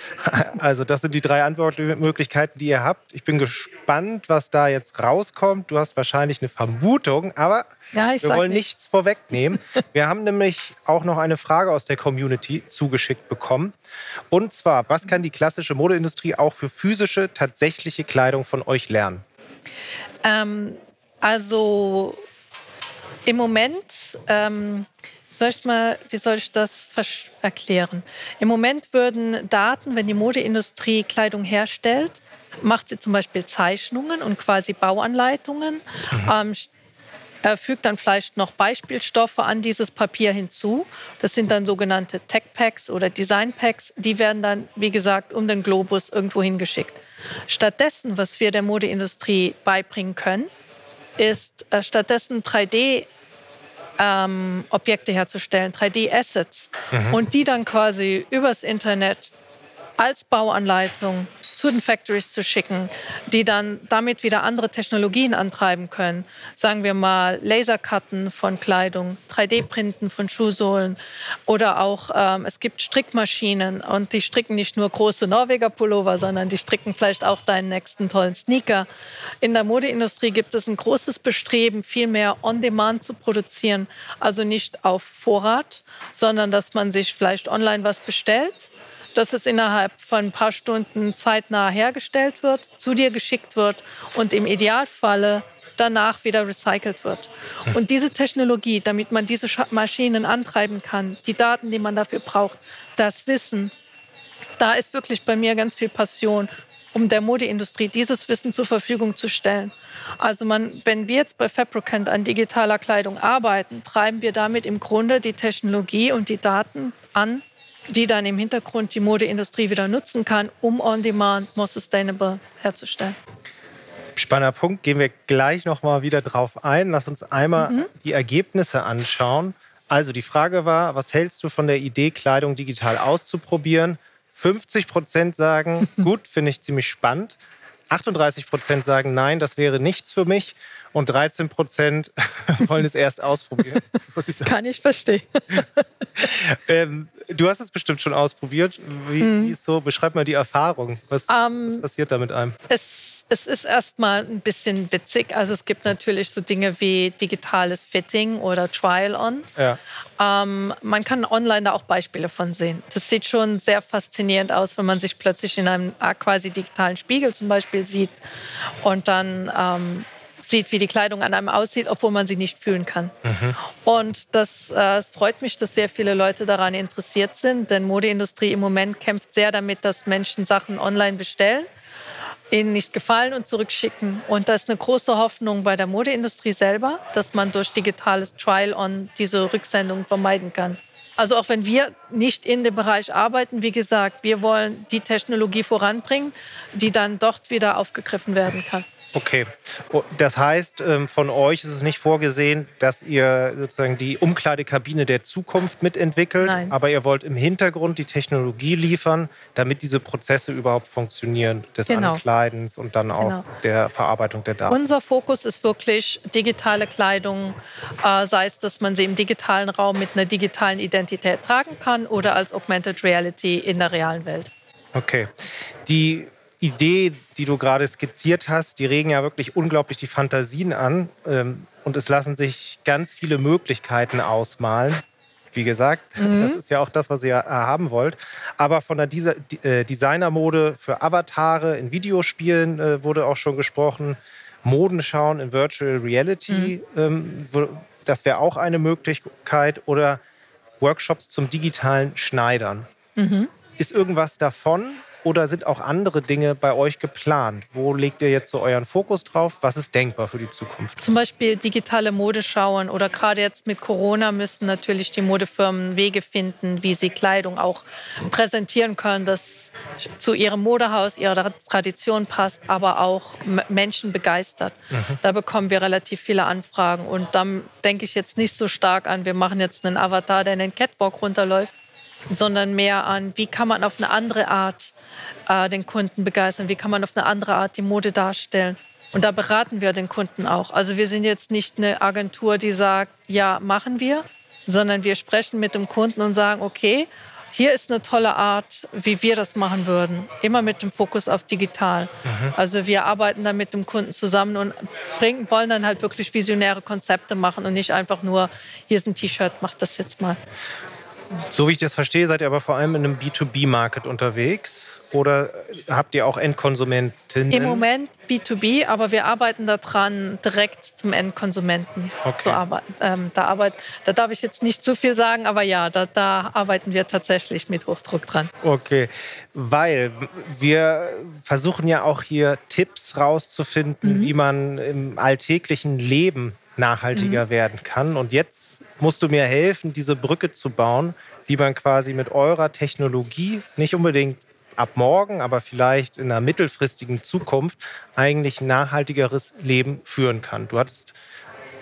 Speaker 1: Also das sind die drei Antwortmöglichkeiten, die ihr habt. Ich bin gespannt, was da jetzt rauskommt. Du hast wahrscheinlich eine Vermutung, aber ja, wir wollen nicht. nichts vorwegnehmen. Wir haben nämlich auch noch eine Frage aus der Community zugeschickt bekommen. Und zwar, was kann die klassische Modeindustrie auch für physische, tatsächliche Kleidung von euch lernen?
Speaker 2: Ähm, also im Moment, ähm, soll ich mal, wie soll ich das erklären? Im Moment würden Daten, wenn die Modeindustrie Kleidung herstellt, macht sie zum Beispiel Zeichnungen und quasi Bauanleitungen, mhm. ähm, er fügt dann vielleicht noch Beispielstoffe an dieses Papier hinzu. Das sind dann sogenannte Tech Packs oder Design Packs. Die werden dann, wie gesagt, um den Globus irgendwo hingeschickt. Stattdessen, was wir der Modeindustrie beibringen können, ist äh, stattdessen 3D ähm, Objekte herzustellen, 3D-Assets mhm. und die dann quasi übers Internet als Bauanleitung zu den Factories zu schicken, die dann damit wieder andere Technologien antreiben können. Sagen wir mal Lasercutten von Kleidung, 3D-Printen von Schuhsohlen oder auch ähm, es gibt Strickmaschinen und die stricken nicht nur große Norweger Pullover, sondern die stricken vielleicht auch deinen nächsten tollen Sneaker. In der Modeindustrie gibt es ein großes Bestreben, viel mehr on-demand zu produzieren, also nicht auf Vorrat, sondern dass man sich vielleicht online was bestellt dass es innerhalb von ein paar Stunden zeitnah hergestellt wird, zu dir geschickt wird und im Idealfalle danach wieder recycelt wird. Hm. Und diese Technologie, damit man diese Maschinen antreiben kann, die Daten, die man dafür braucht, das Wissen, da ist wirklich bei mir ganz viel Passion, um der Modeindustrie dieses Wissen zur Verfügung zu stellen. Also man, wenn wir jetzt bei Fabricant an digitaler Kleidung arbeiten, treiben wir damit im Grunde die Technologie und die Daten an, die dann im Hintergrund die Modeindustrie wieder nutzen kann, um on-demand more sustainable herzustellen.
Speaker 1: Spannender Punkt, gehen wir gleich noch mal wieder drauf ein. Lass uns einmal mhm. die Ergebnisse anschauen. Also die Frage war, was hältst du von der Idee, Kleidung digital auszuprobieren? 50 Prozent sagen, gut, finde ich ziemlich spannend. 38 Prozent sagen, nein, das wäre nichts für mich. Und 13 Prozent wollen es erst ausprobieren.
Speaker 2: Ich Kann ich verstehen.
Speaker 1: ähm, du hast es bestimmt schon ausprobiert. Wie, mhm. wie ist so? Beschreib mal die Erfahrung. Was, um, was ähm, passiert da mit einem?
Speaker 2: Es, es ist erstmal ein bisschen witzig. Also es gibt natürlich so Dinge wie digitales Fitting oder Trial-On. Ja. Ähm, man kann online da auch Beispiele von sehen. Das sieht schon sehr faszinierend aus, wenn man sich plötzlich in einem äh, quasi digitalen Spiegel zum Beispiel sieht und dann ähm, sieht, wie die Kleidung an einem aussieht, obwohl man sie nicht fühlen kann. Mhm. Und das, äh, freut mich, dass sehr viele Leute daran interessiert sind, denn Modeindustrie im Moment kämpft sehr damit, dass Menschen Sachen online bestellen, ihnen nicht gefallen und zurückschicken. Und da ist eine große Hoffnung bei der Modeindustrie selber, dass man durch digitales Trial-on diese Rücksendung vermeiden kann. Also auch wenn wir nicht in dem Bereich arbeiten, wie gesagt, wir wollen die Technologie voranbringen, die dann dort wieder aufgegriffen werden kann.
Speaker 1: Okay, oh, das heißt, ähm, von euch ist es nicht vorgesehen, dass ihr sozusagen die Umkleidekabine der Zukunft mitentwickelt, Nein. aber ihr wollt im Hintergrund die Technologie liefern, damit diese Prozesse überhaupt funktionieren, des genau. Ankleidens und dann auch genau. der Verarbeitung der Daten.
Speaker 2: Unser Fokus ist wirklich digitale Kleidung, äh, sei es, dass man sie im digitalen Raum mit einer digitalen Identität tragen kann oder als Augmented Reality in der realen Welt.
Speaker 1: Okay. Die Idee, die du gerade skizziert hast, die regen ja wirklich unglaublich die Fantasien an. Ähm, und es lassen sich ganz viele Möglichkeiten ausmalen. wie gesagt. Mhm. Das ist ja auch das, was ihr haben wollt. Aber von der äh, Designermode für Avatare in Videospielen äh, wurde auch schon gesprochen. Modenschauen in Virtual Reality, mhm. ähm, das wäre auch eine Möglichkeit. Oder Workshops zum digitalen Schneidern. Mhm. Ist irgendwas davon oder sind auch andere Dinge bei euch geplant? Wo legt ihr jetzt so euren Fokus drauf? Was ist denkbar für die Zukunft?
Speaker 2: Zum Beispiel digitale Modeschauen oder gerade jetzt mit Corona müssen natürlich die Modefirmen Wege finden, wie sie Kleidung auch präsentieren können, das zu ihrem Modehaus, ihrer Tradition passt, aber auch Menschen begeistert. Mhm. Da bekommen wir relativ viele Anfragen und dann denke ich jetzt nicht so stark an, wir machen jetzt einen Avatar, der in den Catwalk runterläuft, sondern mehr an, wie kann man auf eine andere Art äh, den Kunden begeistern, wie kann man auf eine andere Art die Mode darstellen. Und da beraten wir den Kunden auch. Also wir sind jetzt nicht eine Agentur, die sagt, ja, machen wir, sondern wir sprechen mit dem Kunden und sagen, okay, hier ist eine tolle Art, wie wir das machen würden. Immer mit dem Fokus auf digital. Mhm. Also wir arbeiten dann mit dem Kunden zusammen und bringen, wollen dann halt wirklich visionäre Konzepte machen und nicht einfach nur, hier ist ein T-Shirt, mach das jetzt mal.
Speaker 1: So wie ich das verstehe, seid ihr aber vor allem in einem B2B-Market unterwegs. Oder habt ihr auch Endkonsumentinnen?
Speaker 2: Im Moment B2B, aber wir arbeiten daran, direkt zum Endkonsumenten okay. zu arbeiten. Ähm, da, arbeit, da darf ich jetzt nicht zu viel sagen, aber ja, da, da arbeiten wir tatsächlich mit Hochdruck dran.
Speaker 1: Okay, weil wir versuchen ja auch hier Tipps rauszufinden, mhm. wie man im alltäglichen Leben nachhaltiger mhm. werden kann. Und jetzt musst du mir helfen, diese Brücke zu bauen, wie man quasi mit eurer Technologie nicht unbedingt ab morgen, aber vielleicht in einer mittelfristigen Zukunft eigentlich ein nachhaltigeres Leben führen kann. Du hattest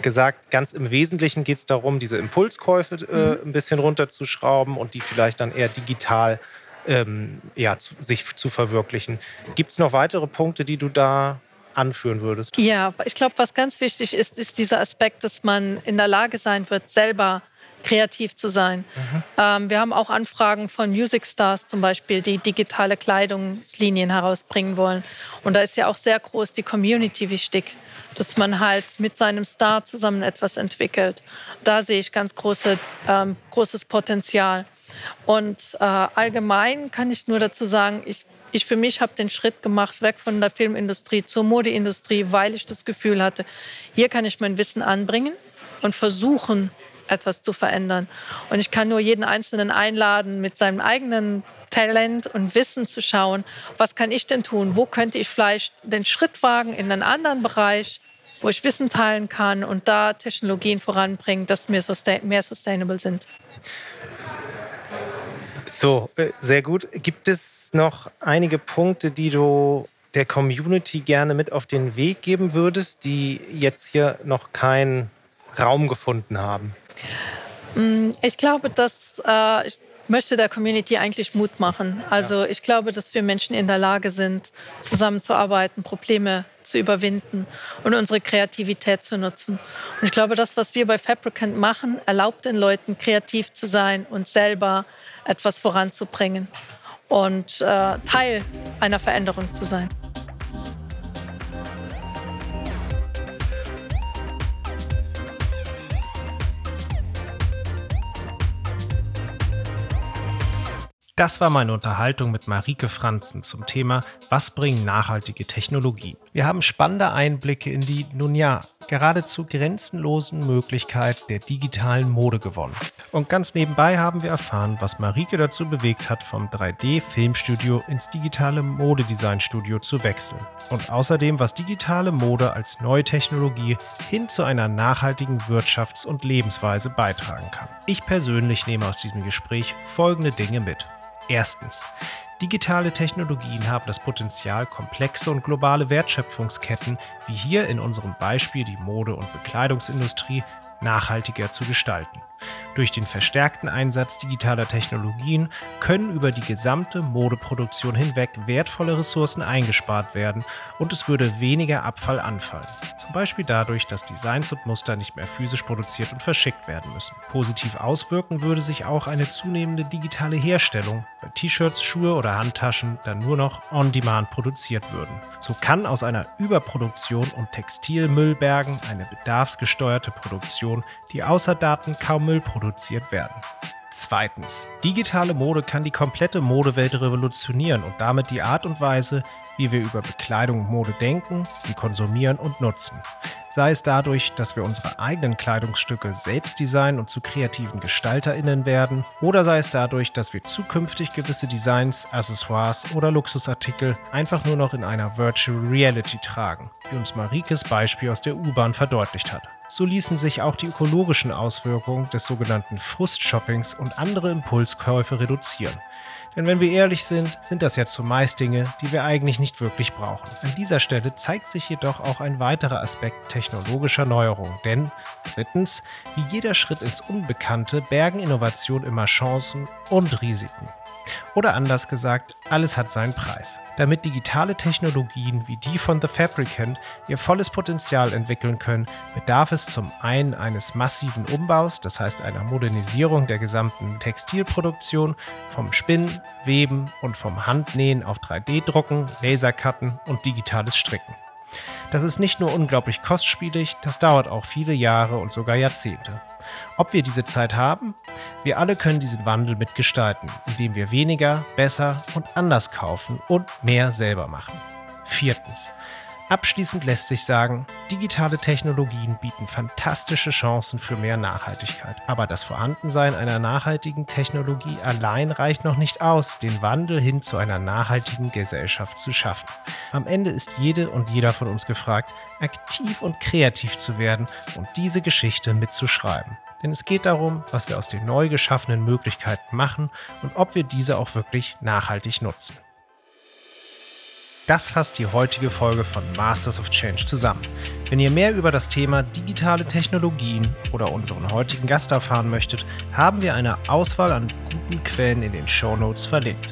Speaker 1: gesagt, ganz im Wesentlichen geht es darum, diese Impulskäufe äh, mhm. ein bisschen runterzuschrauben und die vielleicht dann eher digital ähm, ja, zu, sich zu verwirklichen. Gibt es noch weitere Punkte, die du da anführen würdest?
Speaker 2: Ja, ich glaube, was ganz wichtig ist, ist dieser Aspekt, dass man in der Lage sein wird, selber kreativ zu sein. Mhm. Ähm, wir haben auch Anfragen von Music Stars zum Beispiel, die digitale Kleidungslinien herausbringen wollen. Und da ist ja auch sehr groß die Community wichtig, dass man halt mit seinem Star zusammen etwas entwickelt. Da sehe ich ganz große, ähm, großes Potenzial. Und äh, allgemein kann ich nur dazu sagen, ich ich für mich habe den Schritt gemacht, weg von der Filmindustrie zur Modeindustrie, weil ich das Gefühl hatte, hier kann ich mein Wissen anbringen und versuchen, etwas zu verändern. Und ich kann nur jeden Einzelnen einladen, mit seinem eigenen Talent und Wissen zu schauen, was kann ich denn tun? Wo könnte ich vielleicht den Schritt wagen in einen anderen Bereich, wo ich Wissen teilen kann und da Technologien voranbringen, dass mehr sustainable sind.
Speaker 1: So, äh, sehr gut. Gibt es noch einige Punkte, die du der Community gerne mit auf den Weg geben würdest, die jetzt hier noch keinen Raum gefunden haben?
Speaker 2: Mm, ich glaube, dass äh, ich möchte der Community eigentlich Mut machen. Also ich glaube, dass wir Menschen in der Lage sind, zusammenzuarbeiten, Probleme zu überwinden und unsere Kreativität zu nutzen. Und ich glaube, das, was wir bei Fabricant machen, erlaubt den Leuten, kreativ zu sein und selber etwas voranzubringen und äh, Teil einer Veränderung zu sein.
Speaker 1: Das war meine Unterhaltung mit Marike Franzen zum Thema Was bringen nachhaltige Technologien? Wir haben spannende Einblicke in die, nun ja, geradezu grenzenlosen Möglichkeiten der digitalen Mode gewonnen. Und ganz nebenbei haben wir erfahren, was Marike dazu bewegt hat, vom 3D-Filmstudio ins digitale Modedesignstudio zu wechseln. Und außerdem, was digitale Mode als neue Technologie hin zu einer nachhaltigen Wirtschafts- und Lebensweise beitragen kann. Ich persönlich nehme aus diesem Gespräch folgende Dinge mit. Erstens. Digitale Technologien haben das Potenzial, komplexe und globale Wertschöpfungsketten, wie hier in unserem Beispiel die Mode- und Bekleidungsindustrie, nachhaltiger zu gestalten. Durch den verstärkten Einsatz digitaler Technologien können über die gesamte Modeproduktion hinweg wertvolle Ressourcen eingespart werden und es würde weniger Abfall anfallen. Zum Beispiel dadurch, dass Designs und Muster nicht mehr physisch produziert und verschickt werden müssen. Positiv auswirken würde sich auch eine zunehmende digitale Herstellung, bei T-Shirts, Schuhe oder Handtaschen dann nur noch on-demand produziert würden. So kann aus einer Überproduktion und Textilmüllbergen eine bedarfsgesteuerte Produktion, die außer Daten kaum Biomüll produziert werden. Zweitens. Digitale Mode kann die komplette Modewelt revolutionieren und damit die Art und Weise, wie wir über Bekleidung und Mode denken, sie konsumieren und nutzen. Sei es dadurch, dass wir unsere eigenen Kleidungsstücke selbst designen und zu kreativen GestalterInnen werden, oder sei es dadurch, dass wir zukünftig gewisse Designs, Accessoires oder Luxusartikel einfach nur noch in einer Virtual Reality tragen, wie uns Marikes Beispiel aus der U-Bahn verdeutlicht hat. So ließen sich auch die ökologischen Auswirkungen des sogenannten Frustshoppings und andere Impulskäufe reduzieren. Denn wenn wir ehrlich sind, sind das ja zumeist Dinge, die wir eigentlich nicht wirklich brauchen. An dieser Stelle zeigt sich jedoch auch ein weiterer Aspekt technologischer Neuerung. Denn, drittens, wie jeder Schritt ins Unbekannte bergen Innovationen immer Chancen und Risiken. Oder anders gesagt, alles hat seinen Preis. Damit digitale Technologien wie die von The Fabricant ihr volles Potenzial entwickeln können, bedarf es zum einen eines massiven Umbaus, das heißt einer Modernisierung der gesamten Textilproduktion, vom Spinnen, Weben und vom Handnähen auf 3D-Drucken, Lasercutten und digitales Stricken. Das ist nicht nur unglaublich kostspielig, das dauert auch viele Jahre und sogar Jahrzehnte. Ob wir diese Zeit haben? Wir alle können diesen Wandel mitgestalten, indem wir weniger, besser und anders kaufen und mehr selber machen. Viertens. Abschließend lässt sich sagen, digitale Technologien bieten fantastische Chancen für mehr Nachhaltigkeit. Aber das Vorhandensein einer nachhaltigen Technologie allein reicht noch nicht aus, den Wandel hin zu einer nachhaltigen Gesellschaft zu schaffen. Am Ende ist jede und jeder von uns gefragt, aktiv und kreativ zu werden und diese Geschichte mitzuschreiben. Denn es geht darum, was wir aus den neu geschaffenen Möglichkeiten machen und ob wir diese auch wirklich nachhaltig nutzen. Das fasst die heutige Folge von Masters of Change zusammen. Wenn ihr mehr über das Thema digitale Technologien oder unseren heutigen Gast erfahren möchtet, haben wir eine Auswahl an guten Quellen in den Show Notes verlinkt.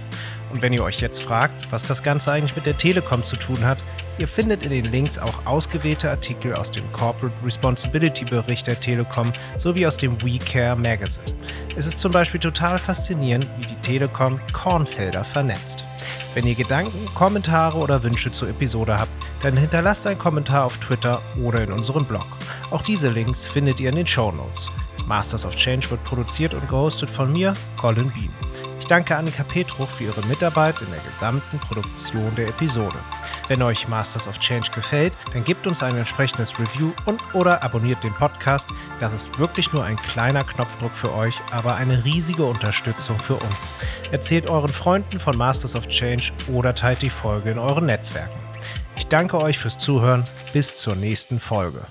Speaker 1: Und wenn ihr euch jetzt fragt, was das Ganze eigentlich mit der Telekom zu tun hat, ihr findet in den Links auch ausgewählte Artikel aus dem Corporate Responsibility Bericht der Telekom sowie aus dem WeCare Magazine. Es ist zum Beispiel total faszinierend, wie die Telekom Kornfelder vernetzt. Wenn ihr Gedanken, Kommentare oder Wünsche zur Episode habt, dann hinterlasst einen Kommentar auf Twitter oder in unserem Blog. Auch diese Links findet ihr in den Show Notes. Masters of Change wird produziert und gehostet von mir, Colin Bean. Ich danke Annika Petruch für ihre Mitarbeit in der gesamten Produktion der Episode. Wenn euch Masters of Change gefällt, dann gebt uns ein entsprechendes Review und oder abonniert den Podcast. Das ist wirklich nur ein kleiner Knopfdruck für euch, aber eine riesige Unterstützung für uns. Erzählt euren Freunden von Masters of Change oder teilt die Folge in euren Netzwerken. Ich danke euch fürs Zuhören. Bis zur nächsten Folge.